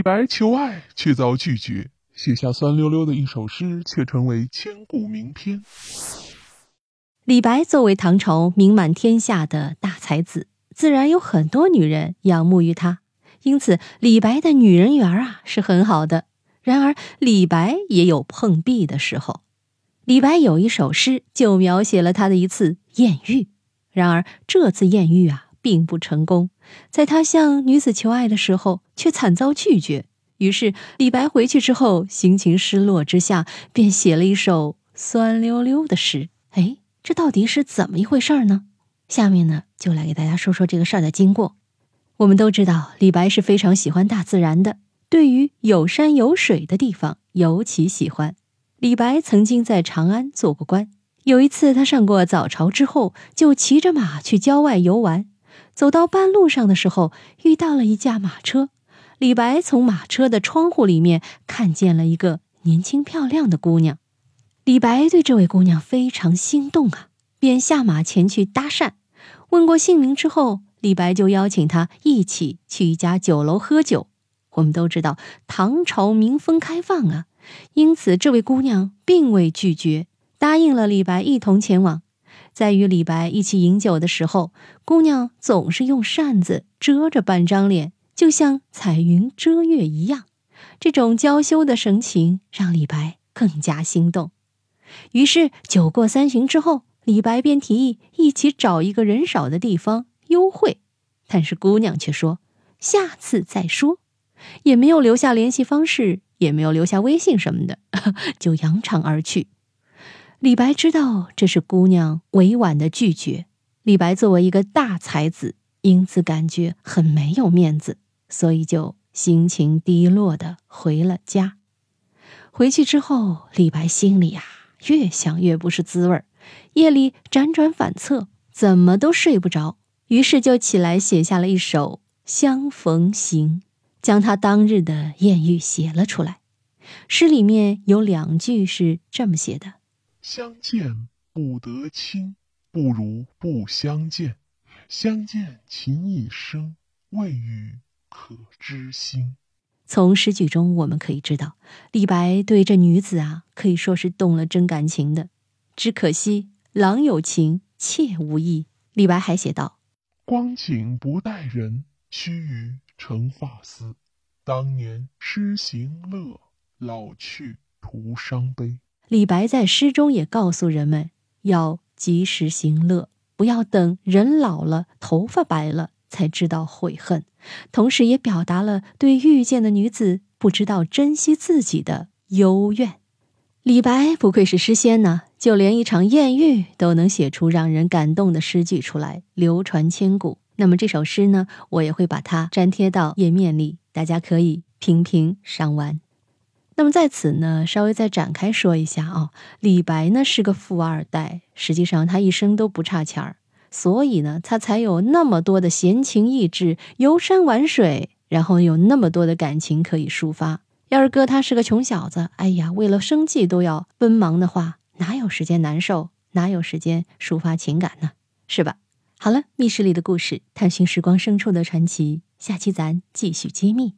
李白求爱却遭拒绝，写下酸溜溜的一首诗，却成为千古名篇。李白作为唐朝名满天下的大才子，自然有很多女人仰慕于他，因此李白的女人缘啊是很好的。然而，李白也有碰壁的时候。李白有一首诗，就描写了他的一次艳遇。然而，这次艳遇啊，并不成功。在他向女子求爱的时候，却惨遭拒绝。于是，李白回去之后，心情失落之下，便写了一首酸溜溜的诗。哎，这到底是怎么一回事呢？下面呢，就来给大家说说这个事儿的经过。我们都知道，李白是非常喜欢大自然的。对于有山有水的地方尤其喜欢。李白曾经在长安做过官，有一次他上过早朝之后，就骑着马去郊外游玩。走到半路上的时候，遇到了一架马车。李白从马车的窗户里面看见了一个年轻漂亮的姑娘，李白对这位姑娘非常心动啊，便下马前去搭讪。问过姓名之后，李白就邀请她一起去一家酒楼喝酒。我们都知道唐朝民风开放啊，因此这位姑娘并未拒绝，答应了李白一同前往。在与李白一起饮酒的时候，姑娘总是用扇子遮着半张脸，就像彩云遮月一样。这种娇羞的神情让李白更加心动。于是酒过三巡之后，李白便提议一起找一个人少的地方幽会，但是姑娘却说：“下次再说。”也没有留下联系方式，也没有留下微信什么的，就扬长而去。李白知道这是姑娘委婉的拒绝，李白作为一个大才子，因此感觉很没有面子，所以就心情低落的回了家。回去之后，李白心里呀越想越不是滋味儿，夜里辗转反侧，怎么都睡不着，于是就起来写下了一首《相逢行》。将他当日的艳遇写了出来。诗里面有两句是这么写的：“相见不得亲，不如不相见；相见情已深，未语可知心。”从诗句中我们可以知道，李白对这女子啊，可以说是动了真感情的。只可惜郎有情，妾无意。李白还写道：“光景不待人，须臾。”成发丝，当年诗行乐，老去徒伤悲。李白在诗中也告诉人们要及时行乐，不要等人老了、头发白了才知道悔恨。同时，也表达了对遇见的女子不知道珍惜自己的幽怨。李白不愧是诗仙呢，就连一场艳遇都能写出让人感动的诗句出来，流传千古。那么这首诗呢，我也会把它粘贴到页面里，大家可以评评赏玩。那么在此呢，稍微再展开说一下啊，李白呢是个富二代，实际上他一生都不差钱儿，所以呢，他才有那么多的闲情逸致，游山玩水，然后有那么多的感情可以抒发。要是哥他是个穷小子，哎呀，为了生计都要奔忙的话，哪有时间难受，哪有时间抒发情感呢？是吧？好了，密室里的故事，探寻时光深处的传奇，下期咱继续揭秘。